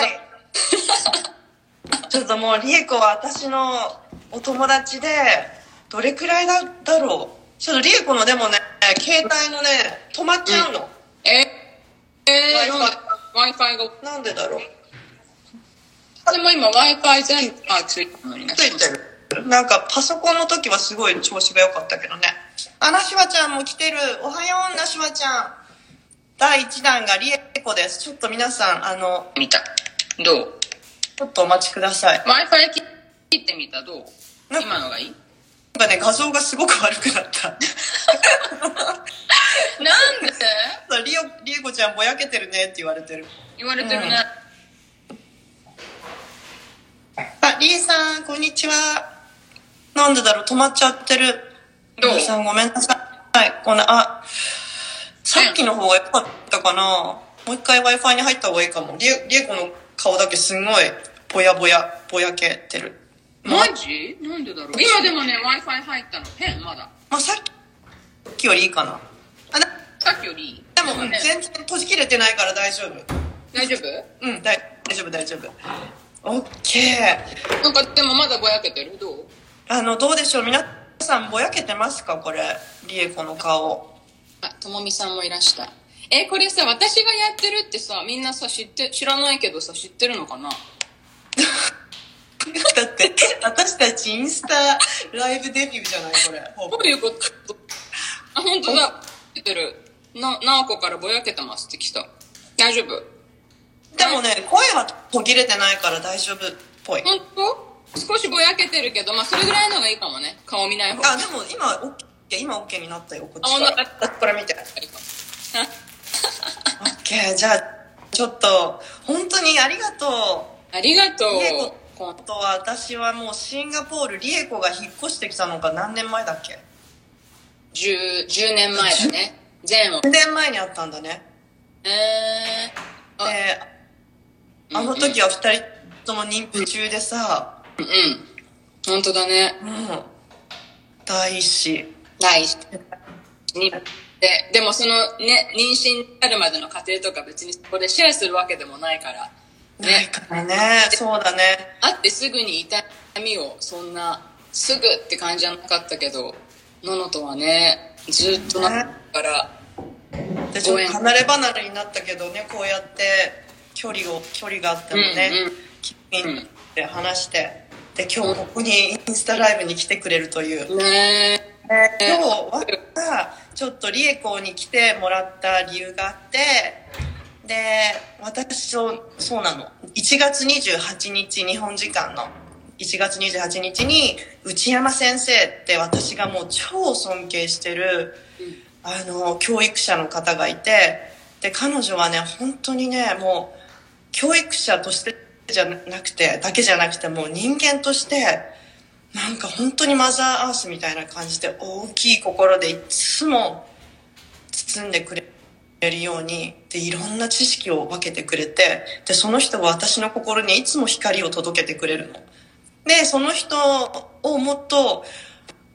だ。はい ちょっともう、リエコは私のお友達で、どれくらいだだろう？ちょっとリエコのでもね、携帯のね、止まっちゃうの。え？えー、Wi-Fi Wi-Fi が。なんでだろう？でも今 Wi-Fi 全部あついてるのにな。ついてる。なんかパソコンの時はすごい調子が良かったけどね。あ、ナシュワちゃんも来てる。おはよう、ナシュワちゃん。第1弾がリエコです。ちょっと皆さん、あの、見た。どう？ちょっとお待ちください。?Wi-Fi 切ってみたどう？今のがいい？なんかね、画像がすごく悪くなった。なんで？リオ、リエコちゃんぼやけてるねって言われてる。言われてるね。あ、リエさん、こんにちは。なんでだろう、止まっちゃってる。どう？リエさん、ごめんなさい。はい、こんな、あ、さっきの方が良かったかな。もう一回 Wi-Fi に入った方がいいかも。リエ、リエコの顔だけすんごい、ぼやぼや、ぼやけてる。マジ？なんでだろう？今でもね、Wi-Fi 入ったの。変まだ。まあ、さっきよりいいかな。あ、でさっきよりいい？でも、ね全然閉じ切れてないから大丈夫。大丈夫？うん、大大丈夫、大丈夫。オッケー。なんかでもまだぼやけてる？どう？あの、どうでしょう？皆さんぼやけてますか？これ。リエコの顔。あ、ともみさんもいらした。え、これさ、私がやってるってさ、みんなさ、知って、知らないけどさ、知ってるのかな？だって、私たちインスタライブデビューじゃない？これ。どういうこと？あ、本当だ。出てる。な、なおこからぼやけてますって来た。大丈夫？でもね、声は途切れてないから大丈夫っぽい。本当？少しぼやけてるけど、まあ、それぐらいのがいいかもね。顔見ない方が。あ、でも今、オッケー、今オッケーになったよ、こっちあから。なこれ見て。いいかじゃあ、ちょっと、本当にありがとありがとうリエコ。こう。あとは私はもうシンガポール、リエコが引っ越してきたのが何年前だっけ？10、10年前だね。前後。?10 年前にあったんだね。えー、あ、で、あの時は二人とも妊婦中でさ、うんうん。本当だね。うん、第一子。第一にででもそのね妊娠になるまでの過程とか別にそこでシェアするわけでもないから。ないねからね、そうだね。会ってすぐに痛みをそんなすぐって感じじゃなかったけどののとはねずっとなったからでちょっと離れ離れになったけどねこうやって距離を距離があってもね、うんうん。君で話してで今日ここにインスタライブに来てくれるという、ね今日はちょっとリエコに来てもらった理由があってで私とそうなの。1月28日日本時間の1月28日に内山先生って私がもう超尊敬してるあの教育者の方がいてで彼女はね本当にねもう教育者としてじゃなくてだけじゃなくてもう人間としてなんか本当にマザーアースみたいな感じで大きい心でいつも包んでくれるようにでいろんな知識を分けてくれてでその人は私の心にいつも光を届けてくれるの。でその人をもっと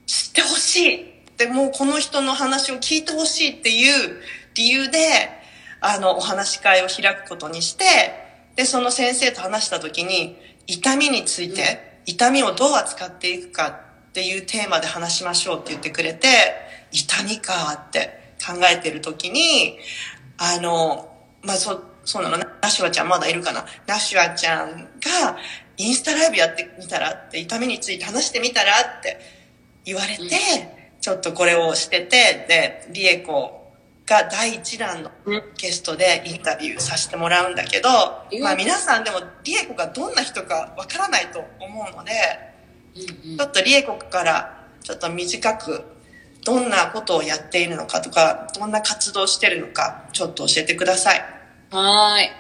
知ってほしいでもうこの人の話を聞いてほしいっていう理由であのお話し会を開くことにしてでその先生と話した時に痛みについて、痛みをどう扱っていくかっていうテーマで話しましょうって言ってくれて痛みかって考えてる時にあのまあそそうなの？ナシュワちゃんまだいるかな？ナシュワちゃんがインスタライブやってみたらって痛みについて話してみたらって言われて、うん。ちょっとこれをしててでリエコが第一弾のゲストでインタビューさせてもらうんだけど、うん。まあ皆さんでもリエコがどんな人かわからないと思うので、ちょっとリエコからちょっと短くどんなことをやっているのかとか、どんな活動をしてるのか、ちょっと教えてください。はーい。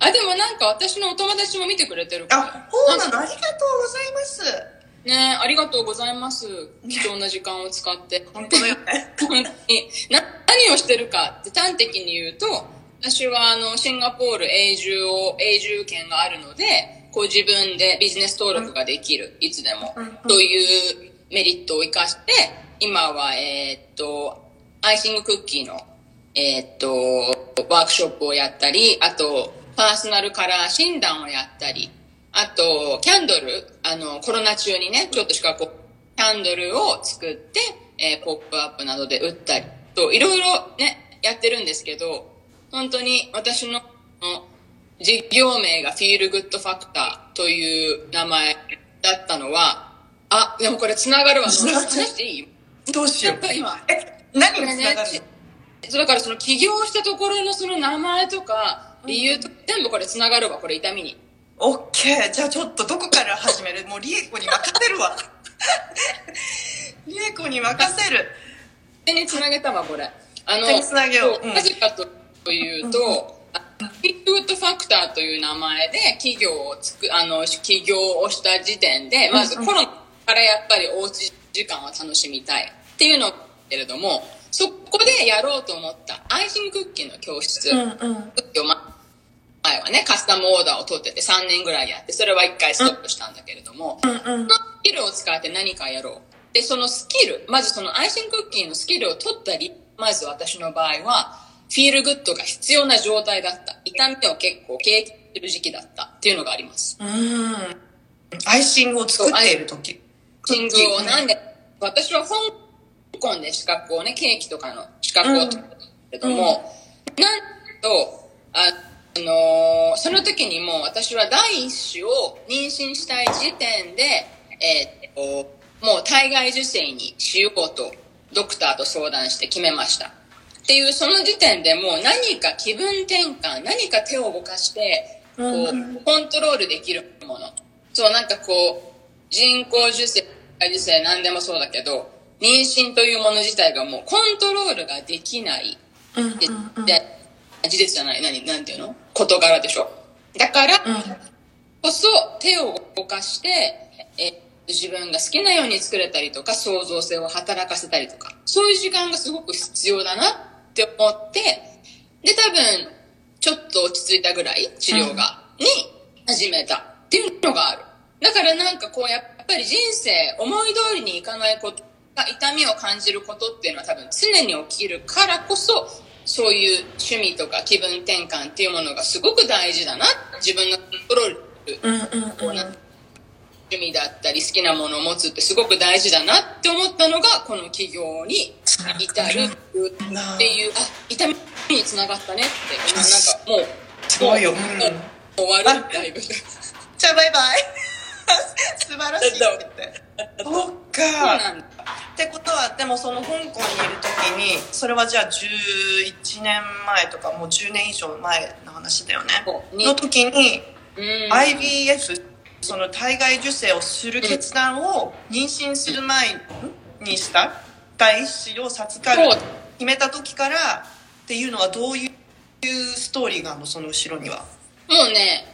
あでもなんか私のお友達も見てくれてるから。あ、そうなの。ありがとうございます。ねありがとうございます。貴重な時間を使って。本当だよね。本当に。な何をしてるかって端的に言うと私はあのシンガポール永住を永住権があるのでこう自分でビジネス登録ができる、いつでも、うん。というメリットを生かして今はえーっとアイシングクッキーのえーっとワークショップをやったりあとパーソナルカラー診断をやったり、あと、キャンドル、あの、コロナ中にね、ちょっとしかこう、キャンドルを作って、えーポップアップなどで売ったりと、いろいろね、やってるんですけど、本当に私の、の事業名がフィールグッドファクターという名前だったのは、あ、でもこれ繋がるわ。話していい？どうしよう。今、え、何がつながるの、そうだからその起業したところのその名前とか理由とか全部これ繋がるわ、これ痛みに。オッケー。じゃあちょっとどこから始める？もうリエコに任せるわ。リエコに任せる。手に繋げたわ、これ。あの、手に繋げようそううんなぜかというと、あフィールグッドファクターという名前で企業をつく、あの、起業をした時点で、まずうんうんコロナからやっぱりおうち時間を楽しみたいっていうのをけれども、そこでやろうと思ったアイシングクッキーの教室、うんうん。前はね、カスタムオーダーを取ってて3年ぐらいやって、それは1回ストップしたんだけれども、うんうんそ。のスキルを使って何かやろう。で、そのスキル、まずそのアイシングクッキーのスキルを取ったり、まず私の場合は、 feel good が必要な状態だった。痛みを結構経験する時期だったっていうのがあります。うん。アイシングを作っている時。シングをなんで、私は香港で資格をね、ケーキとかの資格を取ったけども、なんと、ああのーその時にもう私は第一子を妊娠したい時点で、えーっと、もう体外受精にしようと、ドクターと相談して決めました。っていう、その時点でもう何か気分転換、何か手を動かして、こうんうう、コントロールできるもの。そう、なんかこう、人工受精、体外受精、何でもそうだけど、妊娠というもの自体がもうコントロールができない。うんうんでうん。で事実じゃない、何、なんていうの？事柄でしょ。だからこそ手を動かして、え自分が好きなように作れたりとか、創造性を働かせたりとか、そういう時間がすごく必要だなって思って、で、多分、ちょっと落ち着いたぐらい、治療が、に始めた。っていうのがある。だからなんかこう、やっぱり人生、思い通りにいかないことが、痛みを感じることっていうのは多分常に起きるからこそ、そういう趣味とか気分転換っていうものがすごく大事だな。自分のコントロールうんうんうん。趣味だったり好きなものを持つってすごく大事だなって思ったのがこの起業に至るっていうあ痛みにつながったねってなんかもうすごいよ。うん。終わるだいぶじゃあバイバイ。素晴らしいって言って。そっか。なんだってことはでもその香港にいる時にそれはじゃあ11年前とかもう10年以上前の話だよね。の時にうん。IVF その体外受精をする決断を妊娠する前にした第一子を授かる決めた時からっていうのはどういうストーリーがあるのその後ろには？もうね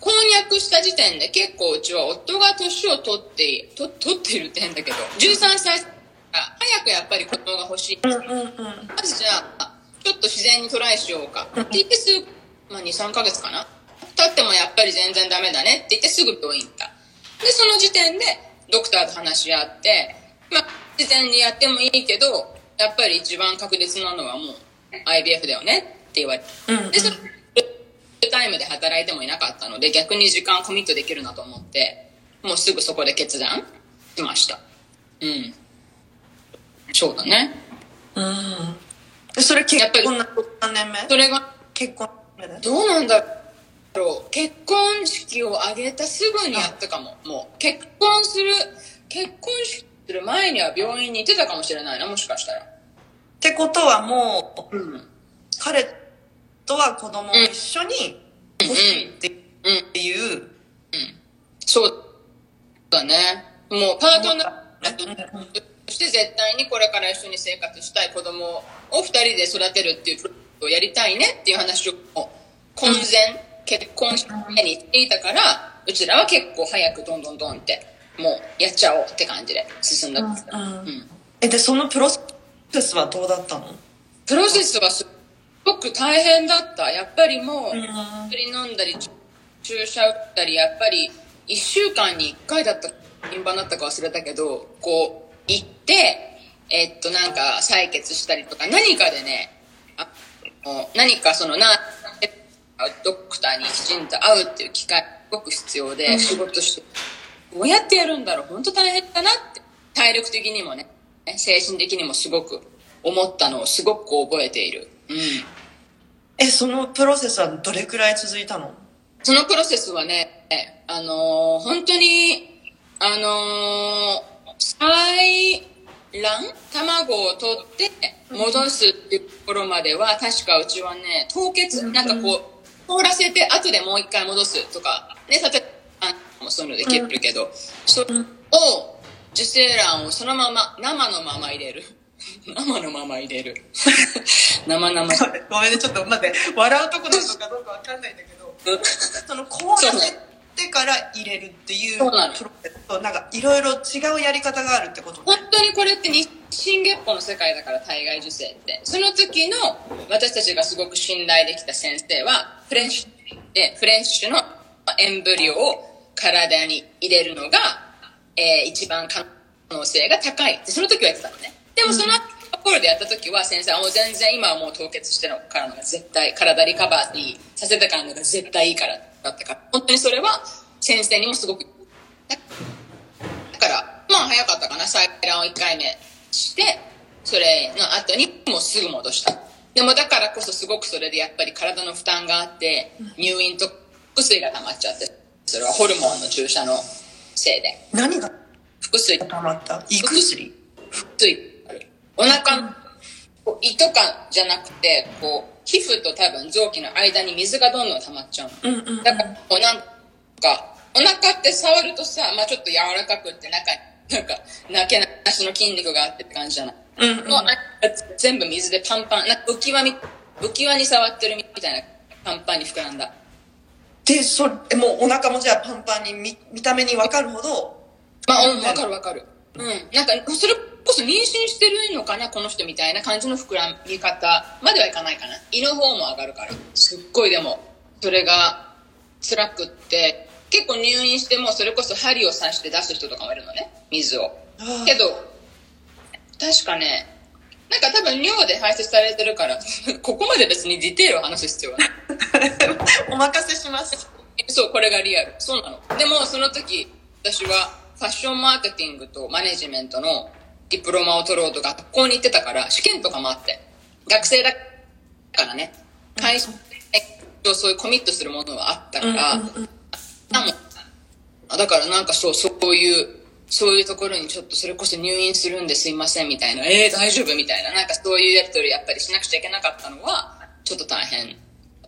婚約した時点で結構うちは夫が年を取ってと 取っているって変だけど13歳から早くやっぱり子供が欲しいうんうんうんまずじゃあ、ちょっと自然にトライしようか。って言ってすぐ、まあ2、3ヶ月かな。経ってもやっぱり全然ダメだねって言ってすぐ病院行った。で、その時点でドクターと話し合って、まあ自然にやってもいいけど、やっぱり一番確実なのはもう IVF だよねって言われて。うんうんで、それ、フルタイムで働いてもいなかったので、逆に時間コミットできるなと思って、もうすぐそこで決断しました。うん。そうだね。うん。でそれ結婚何年目？それが結婚どうなんだろう。結婚式を挙げたすぐにやったかも。もう結婚する結婚式する前には病院に行ってたかもしれないなもしかしたら。ってことはもううん。彼とは子供を一緒に欲しいってうんいう、そうだねもうパートナーうんうんそして絶対にこれから一緒に生活したい子供を二人で育てるっていうプロジェクトをやりたいねっていう話を婚前結婚式前にしていたからうちらは結構早くどんどんどんってもうやっちゃおうって感じで進んだ、うんうんえでそのプロセスはどうだったのプロセスはすごく大変だった。やっぱりもう、うん薬飲んだり、注射打ったり、やっぱり1週間に1回だったか、頻繁だったか忘れたけど、こう、行って、えっと、なんか採血したりとか、何かでね、あ何かそのな、ドクターにきちんと会うっていう機会、すごく必要で、仕事して、どうやってやるんだろう本当大変だなって、体力的にもね、精神的にもすごく思ったのをすごく覚えている。うん。え、そのプロセスはどれくらい続いたの？そのプロセスはね、あのー本当に、あのー採卵？卵を取って戻すっていうところまでは、確かうちはね、凍結、なんかこう、凍らせて後でもう一回戻すとか、ね、例えば、あもうそういうのできるけど、それを、受精卵をそのまま、生のまま入れる。生のまま入れる。生々しい。ごめんね、ちょっと待って、笑うとこなのかどうかわかんないんだけど、その凍らせてから入れるっていうプロセスと、なんかいろいろ違うやり方があるってこと本ね。当にこれって日進月歩の世界だから体外受精ってその時の私たちがすごく信頼できた先生はフレッシュでフレッシュのエンブリオを体に入れるのが、えー一番可能性が高いってその時は言ってたのねでもそのところでやった時は先生はもう全然今はもう凍結してるからのが絶対体リカバーにさせてからのが絶対いいからだったから本当にそれは先生にもすごくだから、まあ早かったかな。採卵を1回目して、それの後にもうすぐ戻した。でもだからこそすごくそれでやっぱり体の負担があって、入院と腹水が溜まっちゃって、それはホルモンの注射のせいで。何が腹水、溜まった？胃薬？腹水。お腹のこう胃とかじゃなくて、こう、皮膚と多分臓器の間に水がどんどん溜まっちゃうの。うんうんうん。だから、こうなんか、お腹って触るとさ、まあちょっと柔らかくって中に、なんか、なけなしの筋肉があってって感じじゃない？うんうんもうあ全部水でパンパン、なんか浮き輪み、浮き輪に触ってるみたいな、パンパンに膨らんだ。で、それ、もうお腹もじゃあパンパンに見見た目にわかるほど、まあ、うん、わかるわかる。うん。なんか、それこそ妊娠してるのかな、この人みたいな感じの膨らみ方まではいかないかな。胃の方も上がるから。すっごいでも、それが辛くって、結構入院してもそれこそ針を刺して出す人とかもいるのね、水を。けど、確かね、なんか多分尿で排泄されてるから、ここまで別にディテールを話す必要はない。お任せします。そう、これがリアル。そうなの。でも、その時、私はファッションマーケティングとマネジメントのディプロマを取ろうと学校に行ってたから、試験とかもあって、学生だからね、会社でそういうコミットするものはあったから、うんうんうん。だからなんかそう、そういう、そういうところにちょっとそれこそ入院するんですいませんみたいな、えー、大丈夫みたいな、なんかそういうやりとりやっぱりしなくちゃいけなかったのは、ちょっと大変。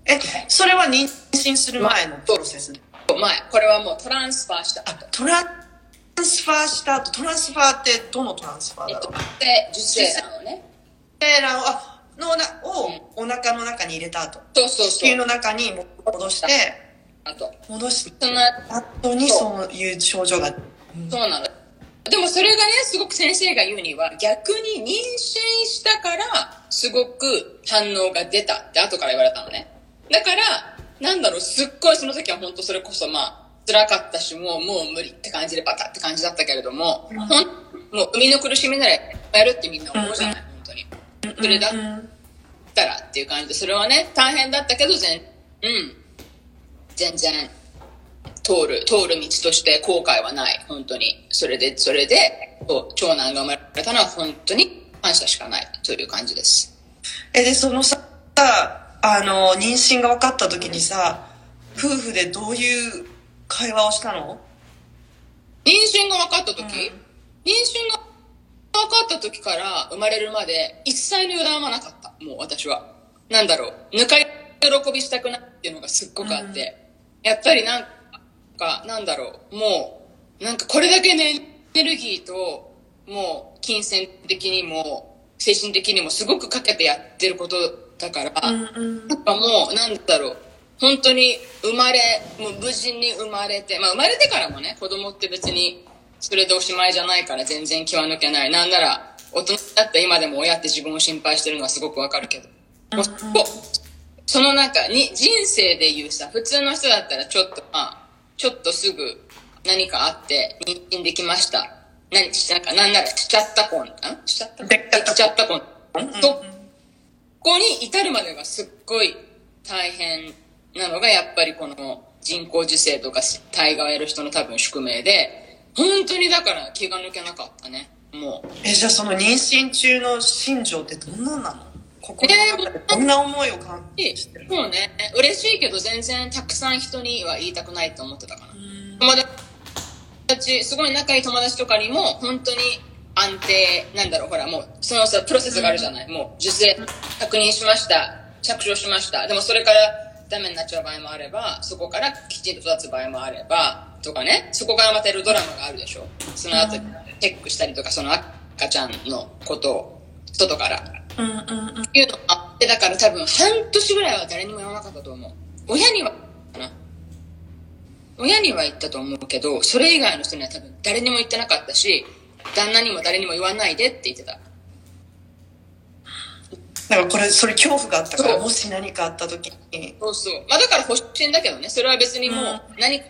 え、それは妊娠する前のプロセス？で。前、これはもうトランスファーしたあ、トランスファーした後、トランスファーってどのトランスファーえっとだろう、で、受精卵をね。精卵をあのなをお腹の中に入れた後、そうそうそう。子宮の中に戻して、あと。戻しその、後にそういう症状が。そうなの。でもそれがね、すごく先生が言うには、逆に妊娠したから、すごく反応が出たって後から言われたのね。だから、なんだろう、すっごいその時は本当それこそまあ、辛かったし、もう、もう無理って感じでバタって感じだったけれども、ほん、もう、生みの苦しみならやるってみんな思うじゃない、本当に。それだっうんたらっていう感じで、それはね、大変だったけど、全、うん、全然、通る、通る道として後悔はない、本当に。それで、それで、長男が生まれたのは本当に感謝しかないという感じです。え、で、そのさ、あの、妊娠が分かった時にさ、夫婦でどういう会話をしたの？妊娠が分かった時、うん妊娠が分かった時から生まれるまで一切の予断はなかった。もう私は。なんだろう。抜かり喜びしたくないっていうのがすっごくあって。やっぱりなんか、なんだろう。もう、なんかこれだけのエネルギーと、もう金銭的にも、精神的にもすごくかけてやってることだから、うんなんかもう、なんだろう。本当に生まれ、もう無事に生まれて、まあ生まれてからもね、子供って別にそれでおしまいじゃないから全然気は抜けない。なんなら、大人だった今でも親って自分を心配してるのはすごくわかるけど。もうそこその中に、人生で言うさ、普通の人だったらちょっと、まあ、ちょっとすぐ何かあって妊娠できました。何し、なんか、なんならしちゃった婚、ん？しちゃった婚でできちゃった婚。うんそこに至るまでがすっごい大変なのがやっぱりこの人工授精とか体がやる人の多分宿命で、本当にだから気が抜けなかったね。もう。え、じゃあその妊娠中の心情ってどんななの？心の中でどんな思いを感じてる？そうね。嬉しいけど全然たくさん人には言いたくないと思ってたかな。友達、すごい仲いい友達とかにも本当に安定、なんだろう、ほらもう、そのさ、プロセスがあるじゃない。もう、受精確認しました。着床しました。でもそれからダメになっちゃう場合もあれば、そこからきちんと育つ場合もあれば、とかね、そこからまたいるドラマがあるでしょ。その後、チェックしたりとか、その赤ちゃんのことを、外から。うんうんうん。っていうのがあって、だから多分半年ぐらいは誰にも言わなかったと思う。親には、かな。親には言ったと思うけど、それ以外の人には多分誰にも言ってなかったし、旦那にも誰にも言わないでって言ってた。なんかこれ、それ恐怖があったから、もし何かあった時に。そうそう。まあだから保身だけどね、それは別にもううん何か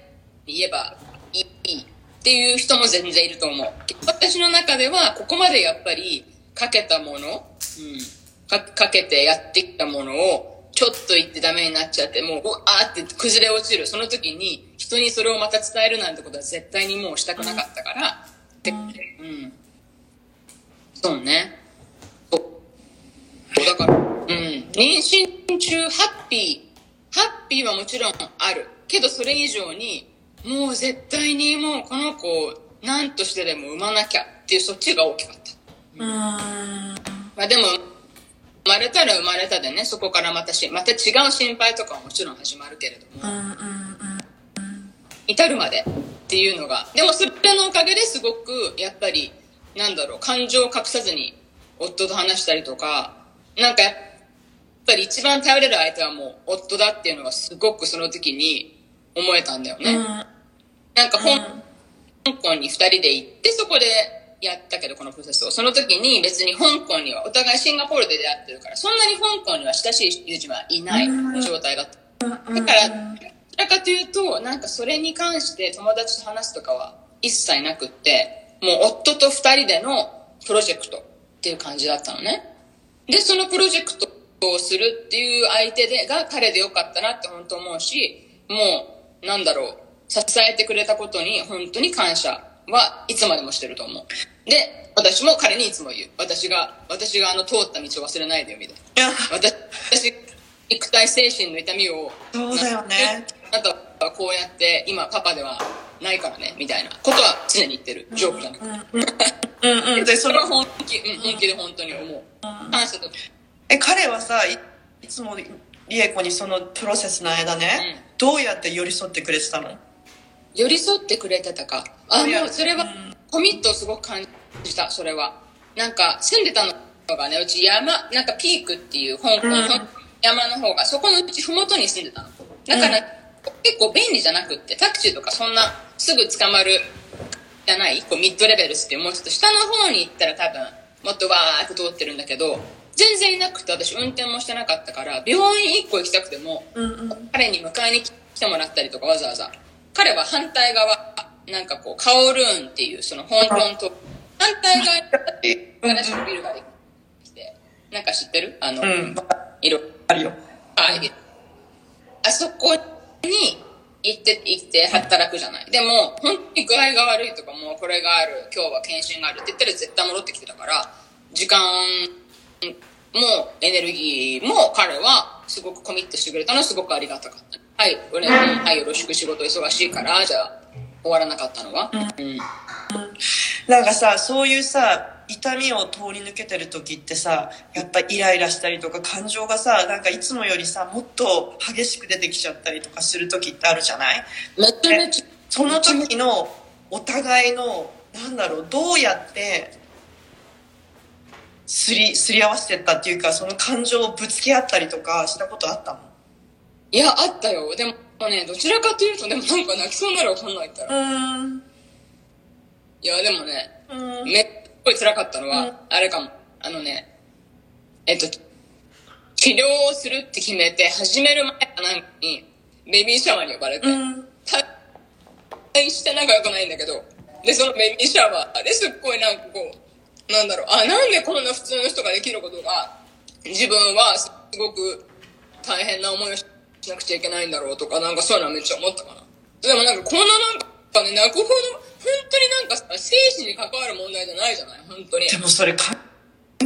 言えばいいっていう人も全然いると思う。私の中ではここまでやっぱりかけたもの、うん、かかけてやってきたものをちょっと言ってダメになっちゃって、もううわーって崩れ落ちる。その時に人にそれをまた伝えるなんてことは絶対にもうしたくなかったから、で、うん。そうね。だから、うん。妊娠中、ハッピー、ハッピーはもちろんある。けどそれ以上に、もう絶対にもうこの子を何としてでも産まなきゃっていうそっちが大きかった。うーん。まあでも、生まれたら生まれたでね、そこからまたし、また違う心配とかはもちろん始まるけれども、うんうんうん。至るまでっていうのが。でもそれのおかげですごく、やっぱり、なんだろう、感情を隠さずに夫と話したりとか、なんかやっぱり一番頼れる相手はもう夫だっていうのがすごくその時に思えたんだよね。なんか香香港に二人で行ってそこでやったけどこのプロセスを。その時に別に香港にはお互いシンガポールで出会ってるから、そんなに香港には親しい友人はいない状態だった。だから、どちらかというと、なんかそれに関して友達と話すとかは一切なくって、もう夫と二人でのプロジェクトっていう感じだったのね。で、そのプロジェクトをするっていう相手で、が彼でよかったなって本当思うし、もう、なんだろう、支えてくれたことに本当に感謝はいつまでもしてると思う。で、私も彼にいつも言う。私が、私があの通った道を忘れないでよ、みたいな。私、私、肉体精神の痛みを、そうだよね。あなたはこうやって、今パパではないからね、みたいなことは常に言ってる。ジョークじゃなくて。うんうん。で、それは本気、うん、本気で本当に思う。感謝と、え、彼はさ、いいつもリエコにそのプロセスの間ね、どうやって寄り添ってくれてたの？寄り添ってくれてたか。あ、もうそれは、コミットをすごく感じた、それは。なんか、住んでたのがね、うち山、なんかピークっていう香港の山の方が、そこのうち麓に住んでたの。だから、結構便利じゃなくって、タクシーとかそんなすぐ捕まるじゃない？こうミッドレベルスってもうちょっと下の方に行ったら多分、もっとわーって通ってるんだけど、全然いなくて私運転もしてなかったから、病院1個行きたくても、うんうん。彼に迎えに来てもらったりとかわざわざ。彼は反対側、なんかこう、カオルーンっていう、その香港と、反対側に新しくビルができて、なんか知ってる？あの、うん。色、あるよ。はい。あそこに行って、行って働くじゃない。でも、本当に具合が悪いとか、もうこれがある、今日は検診があるって言ったら絶対戻ってきてたから、時間もエネルギーも彼はすごくコミットしてくれたのはすごくありがたかった。はい、俺、はい、よろしく仕事忙しいから、じゃあ終わらなかったのは？うん。なんかさ、そういうさ、痛みを通り抜けてる時ってさ、やっぱイライラしたりとか感情がさ、なんかいつもよりさ、もっと激しく出てきちゃったりとかする時ってあるじゃない？めちゃめちゃ、その時のお互いの、なんだろう、どうやって、すり、すり合わせてったっていうか、その感情をぶつけ合ったりとかしたことあったの？いや、あったよ。でもね、どちらかというと、でもなんか泣きそうになるわかんないったら。うーん。いや、でもね、うん。めっごい辛かったのは、うんあれかも。あのね、えっと、治療をするって決めて、始める前かなんかに、ベビーシャワーに呼ばれて、うん。大して仲良くないんだけど、で、そのベビーシャワーですっごいなんかこう、なんだろう、あ、なんでこんな普通の人ができることが、自分はすごく大変な思いをししなくちゃいけないんだろうとか、なんかそういうのはめっちゃ思ったかな。でもなんかこんななんかね、泣くほど、本当になんかさ、生死に関わる問題じゃないじゃない？本当に。でもそれ関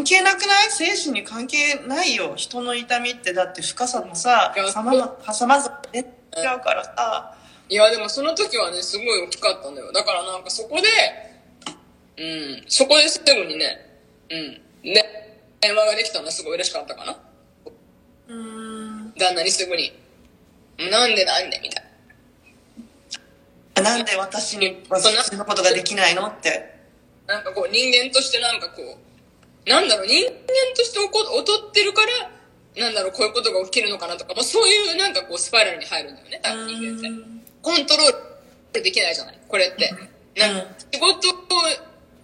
係なくない？精神に関係ないよ。人の痛みってだって深さもさいや、さまざまざ出ちゃうからさ。いや、でもその時はね、すごい大きかったんだよ。だからなんかそこで、うん、そこですぐにね、うん、ね、電話ができたのはすごい嬉しかったかな。うーん。旦那にすぐに。なんでなんでみたいなんで私に私のことができないのって。な。なんかこう人間としてなんかこう、なんだろう、人間として劣ってるから、なんだろう、こういうことが起きるのかなとか、まあ、そういうなんかこうスパイラルに入るんだよね、多分人間って。コントロールできないじゃない、これって。なんか仕事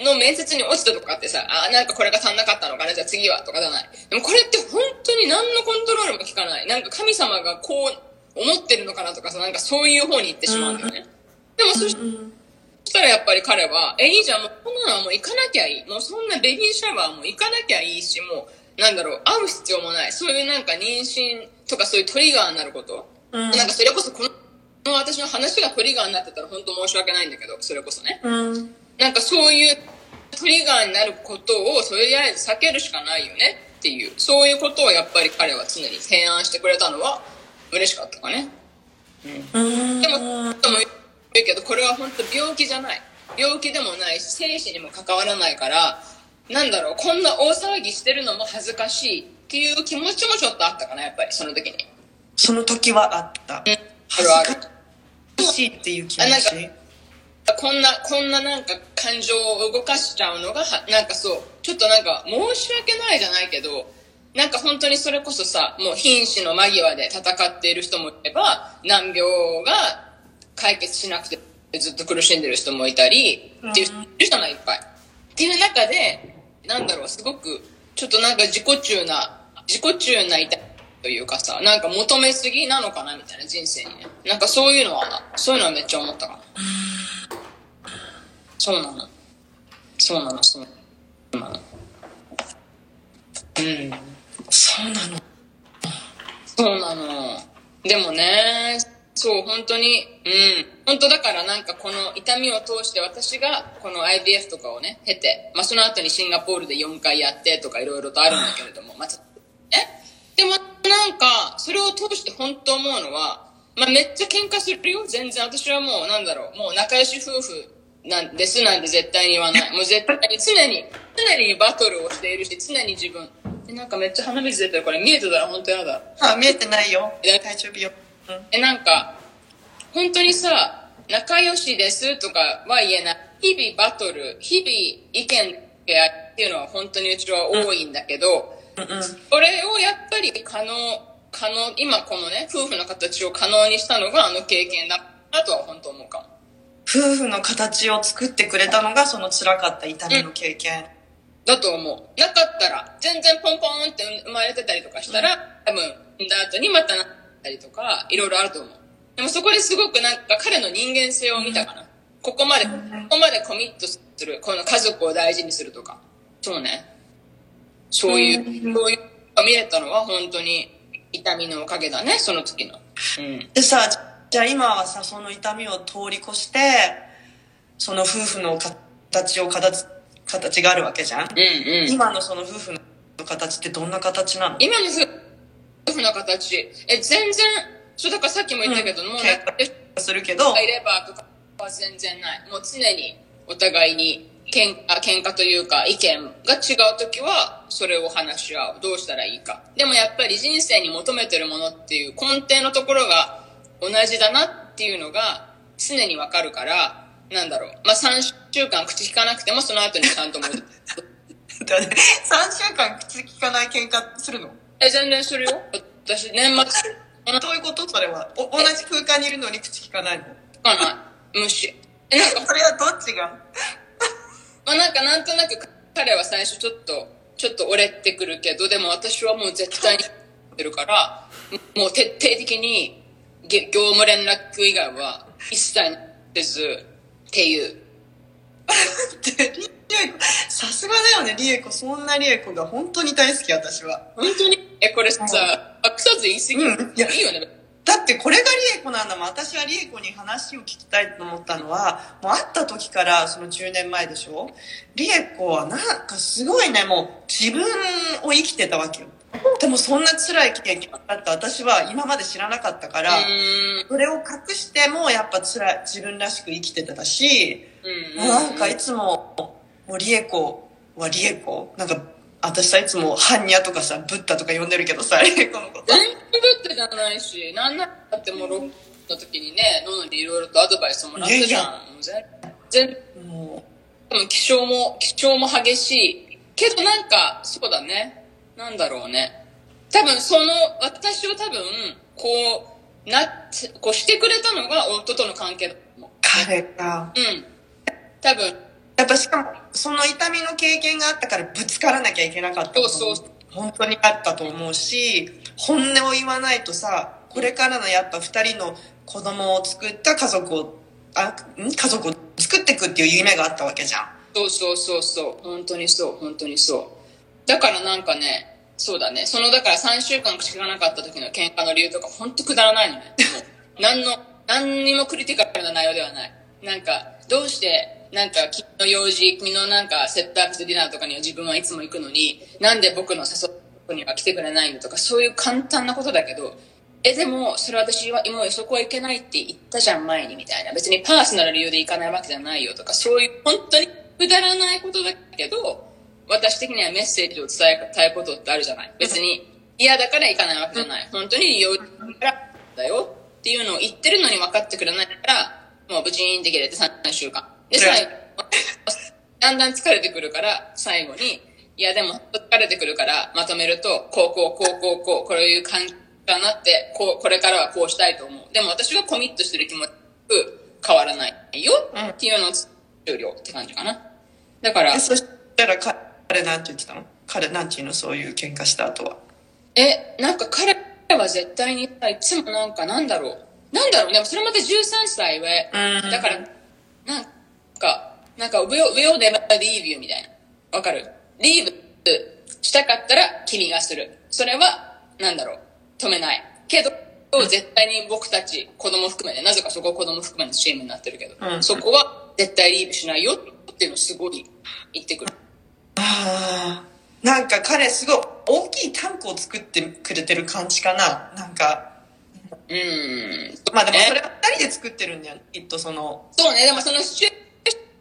の面接に落ちたとかってさ、あ、なんかこれが足んなかったのかな、じゃあ次はとかじゃない。でもこれって本当に何のコントロールも効かない。なんか神様がこう思ってるのかなとかさ、なんかそういう方に行ってしまうんだよね。でもそしたらやっぱり彼は、え、いいじゃん、もうこんなのはもう行かなきゃいい。もうそんなベビーシャワーも行かなきゃいいし、もう、なんだろう、会う必要もない。そういうなんか妊娠とかそういうトリガーになること。うんなんかそれこそこの、この私の話がトリガーになってたら本当申し訳ないんだけど、それこそね。うん。なんかそういうトリガーになることをとりあえず避けるしかないよねっていう、そういうことをやっぱり彼は常に提案してくれたのは嬉しかったかね。うん。でも言うけど、これは本当病気じゃない。病気でもないし、生死にも関わらないから、なんだろう、こんな大騒ぎしてるのも恥ずかしいっていう気持ちもちょっとあったかな、やっぱり、その時に。その時はあった。うん。あるある。欲しいっていう気持あなんかち。こんな、こんななんか感情を動かしちゃうのが、はなんかそう、ちょっとなんか申し訳ないじゃないけど、なんか本当にそれこそさ、もう瀕死の間際で戦っている人もいれば、難病が解決しなくてずっと苦しんでる人もいたり、っていう人いるじゃない、いっぱい。っていう中で、なんだろう、すごく、ちょっとなんか自己中な、自己中な痛みというかさ、なんか求めすぎなのかなみたいな人生にね。なんかそういうのは、そういうのはめっちゃ思ったかな。そうなの。そうなの、そうなの。うん。そうなの。そうなの。でもね、そう、本当に、うん。本当だからなんかこの痛みを通して私がこの IVF とかをね、経て、まあその後にシンガポールで4回やってとかいろいろとあるんだけれども、また、ね。でもなんか、それを通して本当思うのは、まあめっちゃ喧嘩するよ。全然私はもうなんだろう、もう仲良し夫婦なんですなんて絶対に言わない。もう絶対に常に、常にバトルをしているし、常に自分。でなんかめっちゃ鼻水出てる。これ見えてたら本当やだ。あ、見えてないよえ？大丈夫よ。うん。え、なんか、本当にさ、仲良しですとかは言えない。日々バトル、日々意見っていうのは本当にうちは多いんだけど、うんうん。それをやっぱり可能、可能、今このね、夫婦の形を可能にしたのがあの経験だなとは本当思うかも。夫婦の形を作ってくれたのがその辛かった痛みの経験。だと思う。なかったら、全然ポンポンって生まれてたりとかしたら、多分、産んだ後にまたなったりとか、いろいろあると思う。でもそこですごくなんか彼の人間性を見たかな。ここまで、ここまでコミットする、この家族を大事にするとか。そうね。そういう、うんそういう見れたのは本当に痛みのおかげだね、その時の。うん。でさ、じゃあ今はさ、その痛みを通り越して、その夫婦の形を形、形があるわけじゃん、うんうん。今のその夫婦の形ってどんな形なの？今の夫婦の形、え、全然、そうだからさっきも言ったけど、うんもうなんか、するけど、いればとかは全然ない。もう常にお互いに喧嘩喧嘩というか意見が違う時はそれを話し合う。どうしたらいいか。でもやっぱり人生に求めてるものっていう根底のところが同じだなっていうのが常にわかるから、なんだろう。まあ3週間口聞かなくてもその後にちゃんと戻る。だね、3週間口聞かない喧嘩するの？え、全然するよ。私年末、どういうこと？それは。お同じ空間にいるのに口聞かないの？かない。無視。え、なんかそれはどっちが？まあなんかなんとなく彼は最初ちょっと、ちょっと折れてくるけど、でも私はもう絶対にってるから、もう徹底的にげ業務連絡以外は一切せずっていう。でリエコさすがだよね、リエコ。そんなリエコが本当に大好き、私は。本当に？え、これさ、隠さず言い過ぎ、うんいやいいよね。だってこれがリエコなんだもん。私はリエコに話を聞きたいと思ったのは、もう会った時からその10年前でしょ？リエコはなんかすごいね、もう自分を生きてたわけよ。でもそんな辛い経験だった私は今まで知らなかったから、それを隠してもやっぱ辛い、自分らしく生きてたし、うんなんかいつも、もうリエコはリエコなんか、私さ、いつも、ハンニャとかさ、ブッダとか呼んでるけどさ、リエコのこと。全部ってじゃないし、なんならってもうロックの時にね、ノノにいろいろとアドバイスをもらったじゃん。全然、もでも気象も、気象も激しい。けどなんか、そうだね。なんだろうね。多分その、私を多分、こう、なこうしてくれたのが夫との関係だと思う。彼が、うん。多分、やっぱしかも、その痛みの経験があったからぶつからなきゃいけなかったそうそう本当にあったと思うし、本音を言わないとさ、これからのやっぱ二人の子供を作った家族を、あ、ん？家族を作っていくっていう夢があったわけじゃん。そうそうそうそう。本当にそう、本当にそう。だからなんかね、そうだね。その、だから3週間しかなかった時の喧嘩の理由とか、本当くだらないのね。何の、何にもクリティカルな内容ではない。なんか、どうして、なんか、君の用事、君のなんか、セットアップディナーとかには自分はいつも行くのに、なんで僕の誘うには来てくれないのとか、そういう簡単なことだけど、え、でも、それ私は、もうそこは行けないって言ったじゃん、前に、みたいな。別にパーソナル理由で行かないわけじゃないよとか、そういう、本当にくだらないことだけど、私的にはメッセージを伝えたいことってあるじゃない。別に嫌だから行かないわけじゃない。本当に理由からだよっていうのを言ってるのに分かってくれないから、もうブチーンって切れて3週間。で、最後、だんだん疲れてくるから、最後に、いやでも疲れてくるからまとめると、こうこうこうこうこう、こういう感じだなって、こう、これからはこうしたいと思う。でも私がコミットしてる気持ち変わらないよっていうのを終了って感じかな。だからえ、そしたら彼なんて言ってたの？彼なんていうの？そういう喧嘩した後は。え、なんか彼は絶対にさ、いつもなんかなんだろう。なんだろう、でもそれまた13歳上。うんだから、なんか、なんか、will, will never leave you みたいな。わかる ?leave したかったら君がする。それは、なんだろう、止めない。けど、絶対に僕たち、子供含めて、なぜかそこは子供含めのチームになってるけど、うんそこは絶対リーブしないよっていうのをすごい言ってくる。ああ。なんか彼すごい大きいタンクを作ってくれてる感じかな。なんか。うーん。まあでもそれは二人で作ってるんだよ。きっとその。そうね、でもそのシチュエーション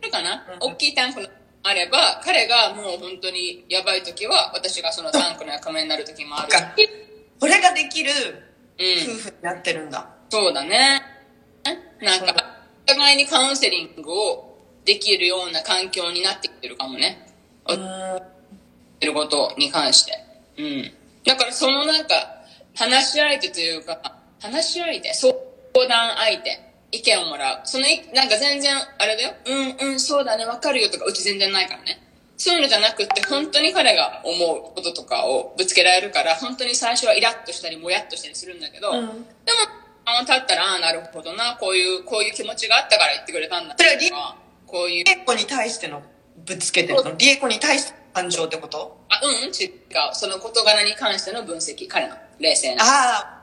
かな、うん大きいタンクがあれば、彼がもう本当にやばい時は、私がそのタンクの役目になる時もあるこれができるうん夫婦になってるんだ。そうだね。なんか、お互いにカウンセリングをできるような環境になってきてるかもね。うん。てることに関して。うん。だからそのなんか、話し相手というか、話し相手、相談相手、意見をもらう。そのい、なんか全然、あれだよ。うん、うん、そうだね、わかるよとか、うち全然ないからね。そういうのじゃなくって、本当に彼が思うこととかをぶつけられるから、本当に最初はイラッとしたり、もやっとしたりするんだけど、うんでも、あの、経ったら、ああ、なるほどな、こういう、こういう気持ちがあったから言ってくれたんだ。それはリこういうリ、エコに対してのぶつけてるの？リエコに対しての感情ってこと？あ、うん、違う。その事柄に関しての分析、彼の冷静な。ああ。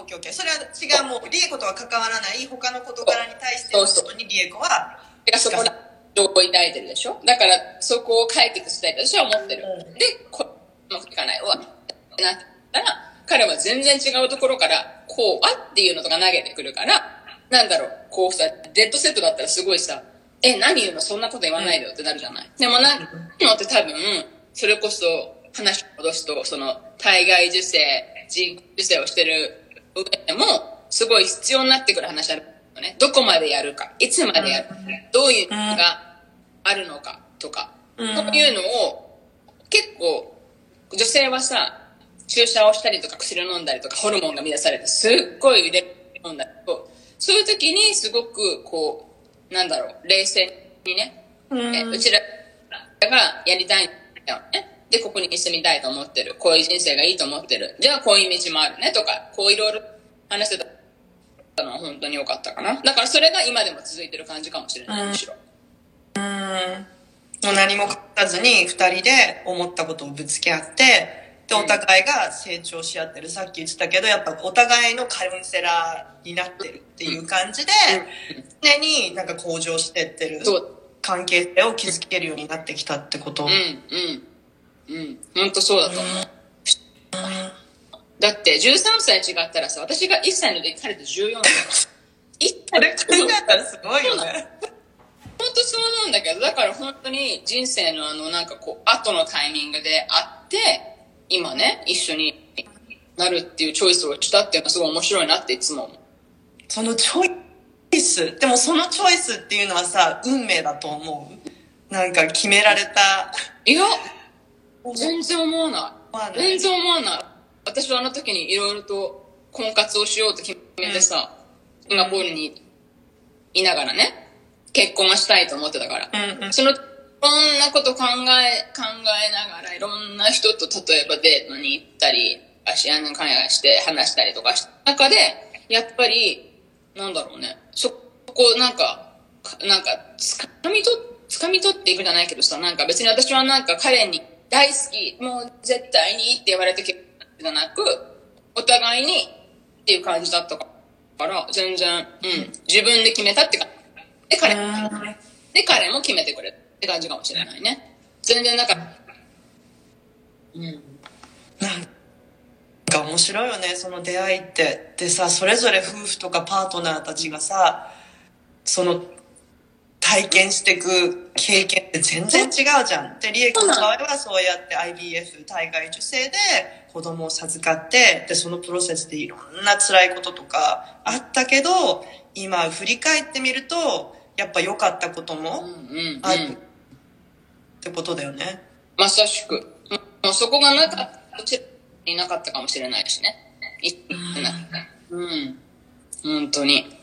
オッケーオッケー。それは違う、もう、リエコとは関わらない。他の事柄に対してのことにリエコは、そこで情報を抱いてるでしょ？だからそこを解決したいと私は思ってる。うん。で、こうまくいかない。わ。ってなったら、彼は全然違うところから、こう、あっていうのとか投げてくるから、なんだろう、こうさ、デッドセットだったらすごいさ、え、何言うの？そんなこと言わないでよ。ってなるじゃない。でもなんか、のって多分、それこそ話を戻すと、その、体外受精、人受精をしてる上でも、すごい必要になってくる話あるのね。どこまでやるか、いつまでやるか、どういうのがあるのかとか、うんそういうのを、結構、女性はさ、注射をしたりとか薬を飲んだりとかホルモンが乱されてすっごい腕飲んだけど、そういう時にすごくこう、なんだろう、冷静にね、うん。えうちらがやりたいんだよね。で、ここに住みたいと思ってる。こういう人生がいいと思ってる。じゃあこういう道もあるねとか、こういろいろ話してたのは本当に良かったかな。だからそれが今でも続いてる感じかもしれない、うんむしろ。うん。もう何も書かずに二人で思ったことをぶつけ合って、で、お互いが成長し合ってる。さっき言ってたけど、やっぱお互いのカウンセラーになってるっていう感じで、常になんか向上してってる。関係性を築けるようになってきたってこと。うん、うん。うん。本当そうだと思う。だって、13歳違ったらさ、私が1歳の時、彼と14歳。1あれ考えたらすごいよね。本当そう思うんだけど、だから本当に人生のあの、なんかこう、後のタイミングで会って、今ね、一緒になるっていうチョイスをしたっていうのはすごい面白いなっていつも思う。そのチョイス？でもそのチョイスっていうのはさ、運命だと思う？なんか決められた。いや、全然思わない。全然思わない。私はあの時にいろいろと婚活をしようと決めてさ、シンガポールにいながらね、結婚はしたいと思ってたから。うんうん。その、いろんなこと考え、考えながら、いろんな人と例えばデートに行ったり、足やんかんやして話したりとかした中で、やっぱり、なんだろうね、そこ、なんか、かなんか、つかみと、つかみ取っていくじゃないけどさ、なんか別に私はなんか彼に大好き、もう絶対にって言われたけじゃなく、お互いにっていう感じだったから、全然、うん、自分で決めたって感じ。で、彼もで、彼も決めてくれって感じかもしれないね。全然なんか、うん。なんか面白いよね、その出会いって。でさ、それぞれ夫婦とかパートナーたちがさ、その体験していく経験って全然違うじゃん。で、リエコの場合はそうやって IVF、体外受精で子供を授かって、で、そのプロセスでいろんな辛いこととかあったけど、今振り返ってみると、やっぱ良かったことうんもうんあるっうん。てことだよね。まさしく。うんもうそこがなかったいなかったかもしれないしね。いなうん。本当に。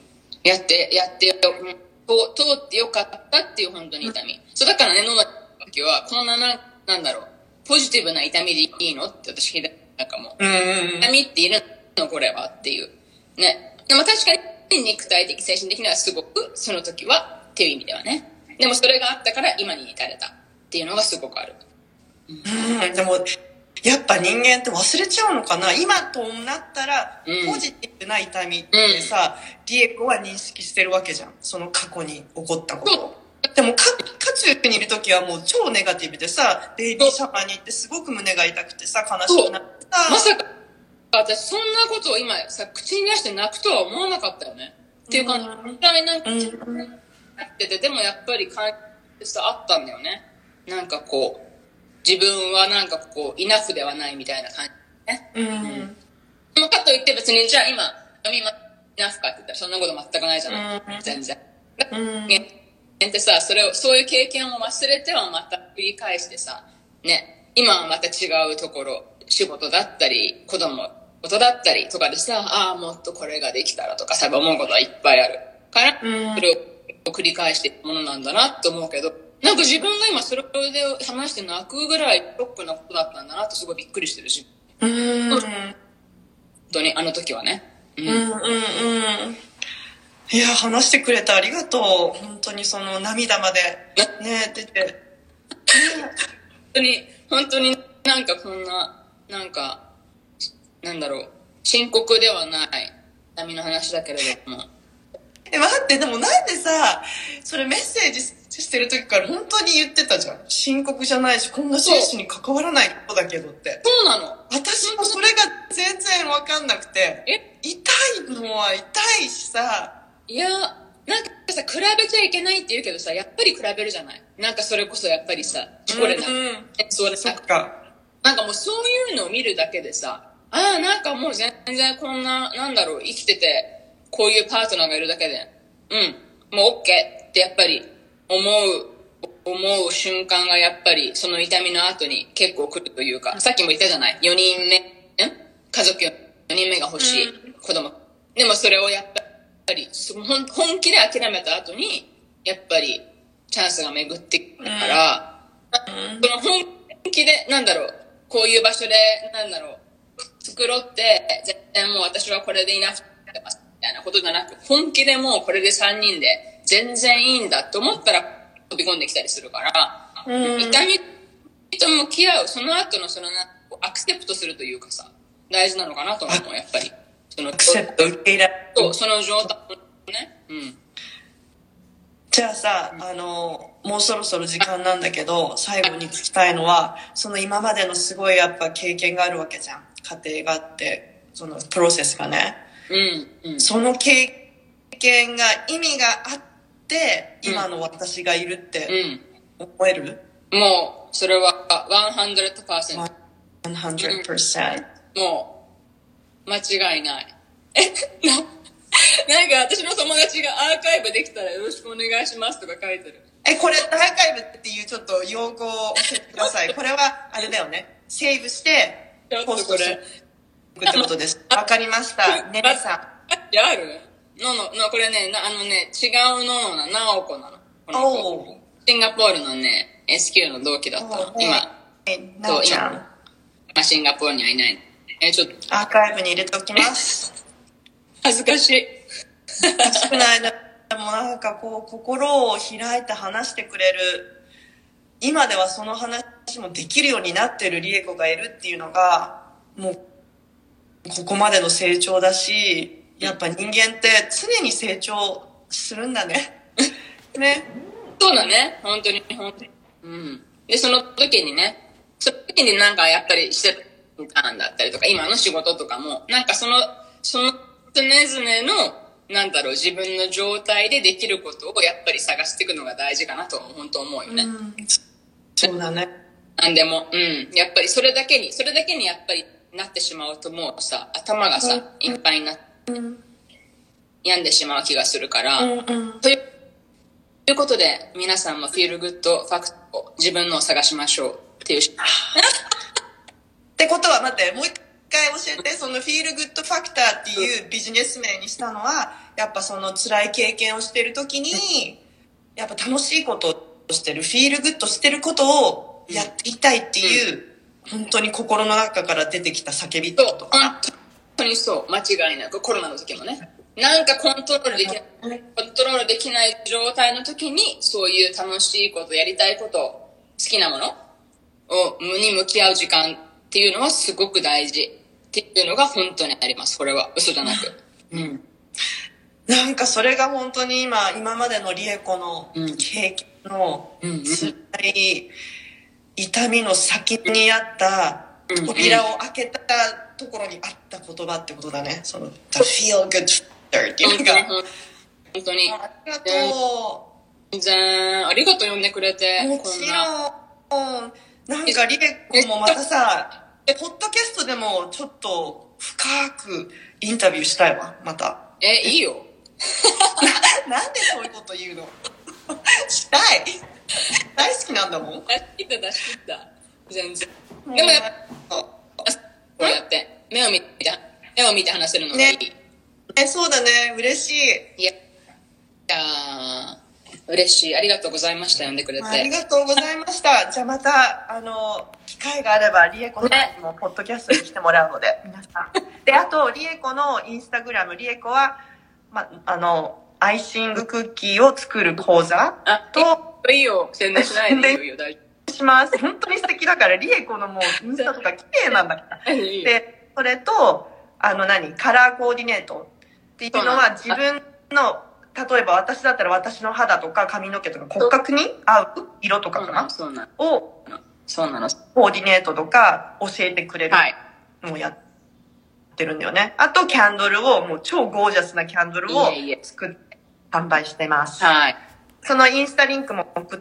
やって、やってよ、うん通通ってよかったっていう本当に痛み。そうだからね、飲んだ時は、こんなな、なんだろう、ポジティブな痛みでいいのって私聞いた。なんかもう。痛みっているのこれはっていう。ね。でも確かに肉体的、精神的にはすごくその時はっていう意味ではね。でもそれがあったから今に至れたっていうのがすごくある。うん、でも、やっぱ人間って忘れちゃうのかな？今となったらうん、ポジティブな痛みってさ、リエコは認識してるわけじゃん。その過去に起こったことを。でも、か、渦中にいる時はもう超ネガティブでさ、ベイビーシャワーに行ってすごく胸が痛くてさ、悲しくなってさ、まさか、私そんなことを今さ、口に出して泣くとは思わなかったよね。っていうか、うん本当になんか、うんってて、でもやっぱり感じさあったんだよね。なんかこう、自分はなんかこう、イナフではないみたいな感じね。うん。でもかといって別に、じゃあ今、読みま、イナフかって言ったらそんなこと全くないじゃない。うん全然。うん。人間ってさ、それを、そういう経験を忘れてはまた繰り返してさ、ね、今はまた違うところ、仕事だったり、子供、ことだったりとかでさ、ああ、もっとこれができたらとか多分思うことはいっぱいある。から、うんそれを繰り返していくものなんだなって思うけど、なんか自分が今それで話して泣くぐらいロックなことだったんだなってすごいびっくりしてるし、うん。本当にあの時はね。うん。うんうんうん。いや、話してくれてありがとう。本当にその涙までね、出て。本当に、本当になんかこんな、なんか、なんだろう、深刻ではない波の話だけれども。え、待って、でもなんでさ、それメッセージしてる時から本当に言ってたじゃん。深刻じゃないし、こんな生死に関わらないことだけどって。そうなの。私もそれが全然わかんなくて。え？痛いのは痛いしさ、いや、なんかさ、比べちゃいけないって言うけどさ、やっぱり比べるじゃない？なんかそれこそやっぱりさ、これな、うんうんえそれそっか。なんかもうそういうのを見るだけでさ、ああ、なんかもう全然こんな、なんだろう、生きてて、こういうパートナーがいるだけで、うん、もう OK ってやっぱり思う、思う瞬間がやっぱりその痛みの後に結構来るというか、さっきも言ったじゃない ?4 人目、ん？家族4人目が欲しい、子供。でもそれをやっぱり、その本本気で諦めた後に、やっぱりチャンスが巡ってくるから、その本気で、なんだろう、こういう場所で、なんだろう、作ろうって、絶対もう私はこれでいなくてます、みたいなことじゃなく、本気でもうこれで3人で全然いいんだと思ったら飛び込んできたりするから、うん痛みと向き合う、その後のそのな、アクセプトするというかさ、大事なのかなと思うの、やっぱり。その、アクセプト受け入れそう、その状態をね。うん。じゃあさ、あの、もうそろそろ時間なんだけど、最後に聞きたいのは、その今までのすごいやっぱ経験があるわけじゃん。家庭があって、そのプロセスがね。うん、うん。その経験が意味があって、今の私がいるって思える、うん。もう、それは100%。?100%。もう、間違いない。え、な、なんか私の友達がアーカイブできたらよろしくお願いしますとか書いてる。え、これ、アーカイブっていうちょっと用語を教えてください。これは、あれだよね。セーブして、ちょっとこれ。いくってことです。わかりました。ねねさん。いやあるのの、の、これね、なあのね、違うののな、なおこなの。このシンガポールのね、SQ の同期だったの。今、え、なおちゃん。まあ、シンガポールにはいない。え、ちょっと、アーカイブに入れておきます。恥ずかしい。少ないでもなんかこう、心を開いて話してくれる。今ではその話もできるようになってるリエコがいるっていうのが、もう、ここまでの成長だし、やっぱ人間って常に成長するんだね。ね。そうだね。本当に、本当に。うん。で、その時にね、その時になんかやっぱりしてたんだったりとか、今の仕事とかも、なんかその、その常々の、なんだろう、自分の状態でできることをやっぱり探していくのが大事かなと、本当思うよね。うんそうだね。なんでも、うん。やっぱりそれだけに、それだけにやっぱりなってしまうともうさ、頭がさ、いっぱいになって、うん。病んでしまう気がするから、うんうん。ということで、皆さんも feel good factor を自分のを探しましょう。っていう。ってことは待ってもう一回教えてその feel good facクターっていうビジネス名にしたのはやっぱその辛い経験をしてる時にやっぱ楽しいことをしてる feel good してることをやっていたいっていう、本当に心の中から出てきた叫びってこと、かな。本当にそう、間違いなく、コロナの時もね。なんかコントロールできない、コントロールできない状態の時に、そういう楽しいこと、やりたいこと、好きなものを、無に向き合う時間っていうのはすごく大事っていうのが本当にあります。これは嘘じゃなく。うん。なんかそれが本当に今今までのリエコのうん経験の辛い痛みの先にあった扉を開けたところにあった言葉ってことだね。その The feel good factor っていうのが。本当に。ありがと全然、ありがとう呼んでくれてう。。もちな。ろん。なんかリエコもまたさ、ポッドキャストでもちょっと深くインタビューしたいわ、また。え、いいよ。なんでそういうこと言うの？したい大好きなんだもん。出し切った出し切った。全然。でもやっぱ、こうやって、目を見て、目を見て話せるのがいい。ねえ、そうだね、嬉しい。いや、いやー嬉しい。ありがとうございました。呼んでくれて。ありがとうございました。じゃあまた、あの、機会があれば、リエコさんにもポッドキャストに来てもらうので、皆さん。で、あと、リエコのインスタグラム、リエコは、ま、あの、アイシングクッキーを作る講座あ、と、いいよ。宣伝しないでいいよ。大丈します。本当に素敵だから、リエコのもう、インスタとか綺麗なんだから。で、それと、あの何、カラーコーディネートっていうのは自分の、例えば私だったら私の肌とか髪の毛とか骨格に合う色とかかな？そうなの。をそうなの。コーディネートとか教えてくれるはい。のをやってるんだよね。あとキャンドルを、もう超ゴージャスなキャンドルを作って販売してます。はい。そのインスタリンクも送っ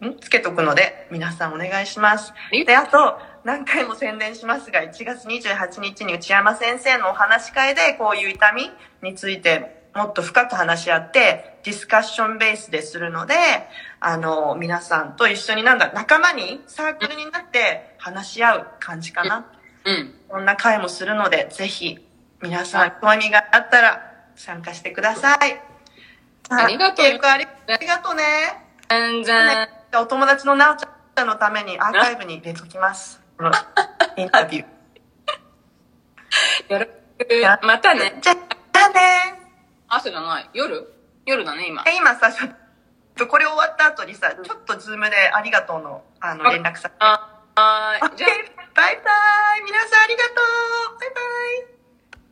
ん？つけとくので、皆さんお願いします。え？で、あと、何回も宣伝しますが、1月28日に内山先生のお話し会で、こういう痛みについてもっと深く話し合って、ディスカッションベースでするので、あの、皆さんと一緒になんだ、仲間に、サークルになって話し合う感じかな。うん。こんな会もするので、ぜひ、皆さん、興味があったら参加してください。ありがとうありがとうね。全然。お友達のなおちゃんのためにアーカイブに入れときます。インタビュー。よろしく。またね。じゃあね。朝じゃない。夜？夜だね、今。え、今さ、これ終わった後にさ、ちょっと Zoom でありがとうの、あの、連絡さ。あ、はーい。じゃあ、バイバイ皆さんありがとうバイバイ